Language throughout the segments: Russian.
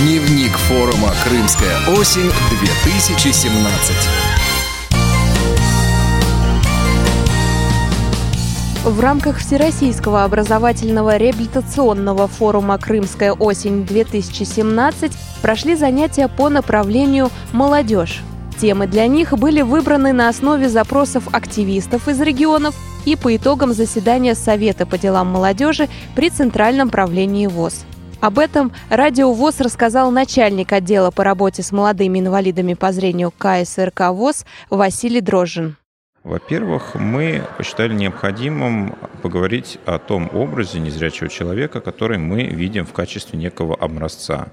Дневник форума «Крымская осень-2017». В рамках Всероссийского образовательного реабилитационного форума «Крымская осень-2017» прошли занятия по направлению «Молодежь». Темы для них были выбраны на основе запросов активистов из регионов и по итогам заседания Совета по делам молодежи при Центральном правлении ВОЗ. Об этом Радио ВОЗ рассказал начальник отдела по работе с молодыми инвалидами по зрению КСРК ВОЗ Василий Дрожжин. Во-первых, мы посчитали необходимым поговорить о том образе незрячего человека, который мы видим в качестве некого образца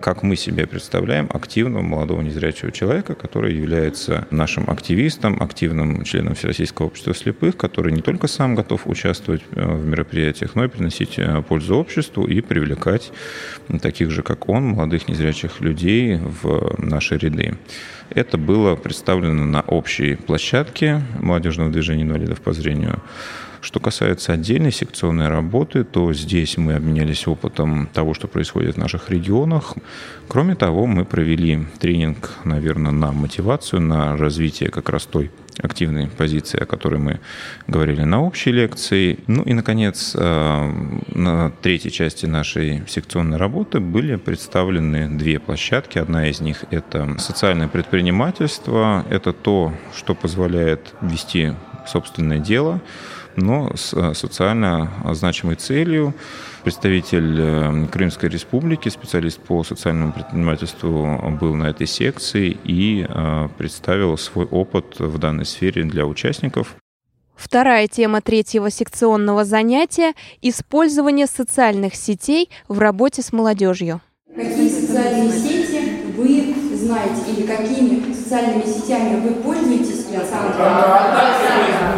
как мы себе представляем активного молодого незрячего человека, который является нашим активистом, активным членом Всероссийского общества слепых, который не только сам готов участвовать э, в мероприятиях, но и приносить э, пользу обществу и привлекать таких же, как он, молодых незрячих людей в наши ряды. Это было представлено на общей площадке молодежного движения инвалидов по зрению что касается отдельной секционной работы, то здесь мы обменялись опытом того, что происходит в наших регионах. Кроме того, мы провели тренинг, наверное, на мотивацию, на развитие как раз той активной позиции, о которой мы говорили на общей лекции. Ну и, наконец, э, на третьей части нашей секционной работы были представлены две площадки. Одна из них – это социальное предпринимательство. Это то, что позволяет вести собственное дело – но с э, социально значимой целью. Представитель э, Крымской Республики, специалист по социальному предпринимательству, был на этой секции и э, представил свой опыт в данной сфере для участников. Вторая тема третьего секционного занятия – использование социальных сетей в работе с молодежью. Какие социальные сети вы знаете или какими социальными сетями вы пользуетесь, Александр?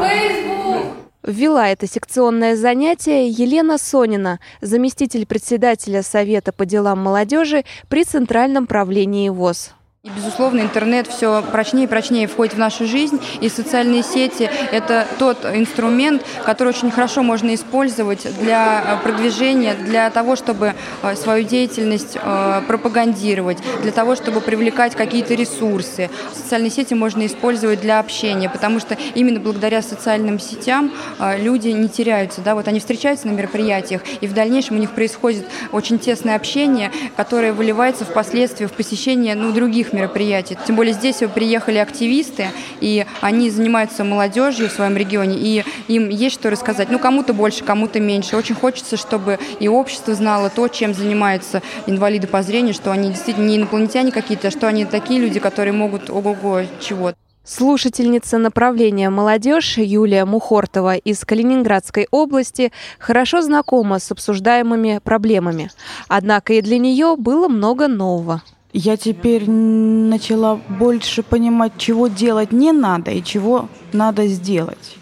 Ввела это секционное занятие Елена Сонина, заместитель председателя Совета по делам молодежи при Центральном правлении ВОЗ. И, безусловно, интернет все прочнее и прочнее входит в нашу жизнь, и социальные сети – это тот инструмент, который очень хорошо можно использовать для э, продвижения, для того, чтобы э, свою деятельность э, пропагандировать, для того, чтобы привлекать какие-то ресурсы. Социальные сети можно использовать для общения, потому что именно благодаря социальным сетям люди не теряются. Да? Вот они встречаются на мероприятиях, и в дальнейшем у них происходит очень тесное общение, которое выливается впоследствии в посещение ну, других мероприятий. Тем более здесь приехали активисты, и они занимаются молодежью в своем регионе, и им есть что рассказать. Ну, кому-то больше, кому-то меньше. Очень хочется, чтобы и общество знало то, чем занимаются инвалиды по зрению, что они действительно не инопланетяне какие-то, а что они такие люди, которые могут ого-го чего Слушательница направления «Молодежь» Юлия Мухортова из Калининградской области хорошо знакома с обсуждаемыми проблемами. Однако и для нее было много нового я теперь начала больше понимать, чего делать не надо и чего надо сделать.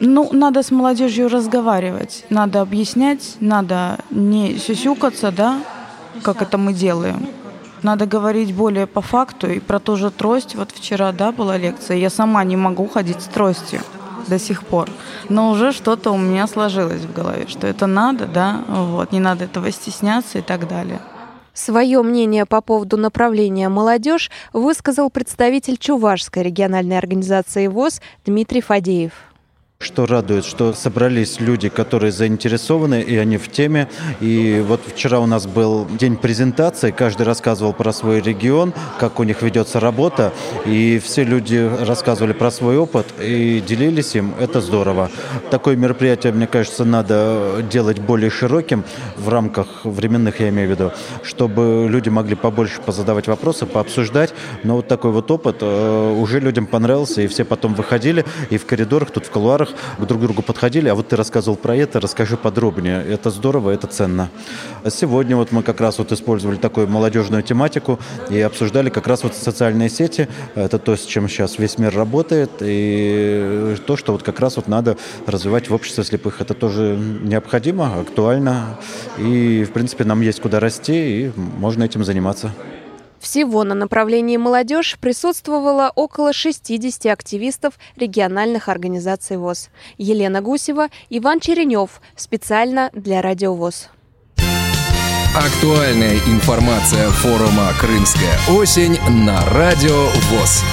Ну, надо с молодежью разговаривать, надо объяснять, надо не сюсюкаться, да, как это мы делаем. Надо говорить более по факту и про ту же трость. Вот вчера, да, была лекция. Я сама не могу ходить с тростью до сих пор. Но уже что-то у меня сложилось в голове, что это надо, да, вот, не надо этого стесняться и так далее. Свое мнение по поводу направления «Молодежь» высказал представитель Чувашской региональной организации ВОЗ Дмитрий Фадеев. Что радует, что собрались люди, которые заинтересованы, и они в теме. И вот вчера у нас был день презентации, каждый рассказывал про свой регион, как у них ведется работа, и все люди рассказывали про свой опыт и делились им. Это здорово. Такое мероприятие, мне кажется, надо делать более широким в рамках временных, я имею в виду, чтобы люди могли побольше позадавать вопросы, пообсуждать. Но вот такой вот опыт э, уже людям понравился, и все потом выходили и в коридорах, тут в к друг другу подходили, а вот ты рассказывал про это, расскажи подробнее. Это здорово, это ценно. Сегодня вот мы как раз вот использовали такую молодежную тематику и обсуждали как раз вот социальные сети. Это то, с чем сейчас весь мир работает, и то, что вот как раз вот надо развивать в обществе слепых. Это тоже необходимо, актуально, и, в принципе, нам есть куда расти, и можно этим заниматься. Всего на направлении «Молодежь» присутствовало около 60 активистов региональных организаций ВОЗ. Елена Гусева, Иван Черенев. Специально для Радио ВОЗ. Актуальная информация форума «Крымская осень» на Радио ВОЗ.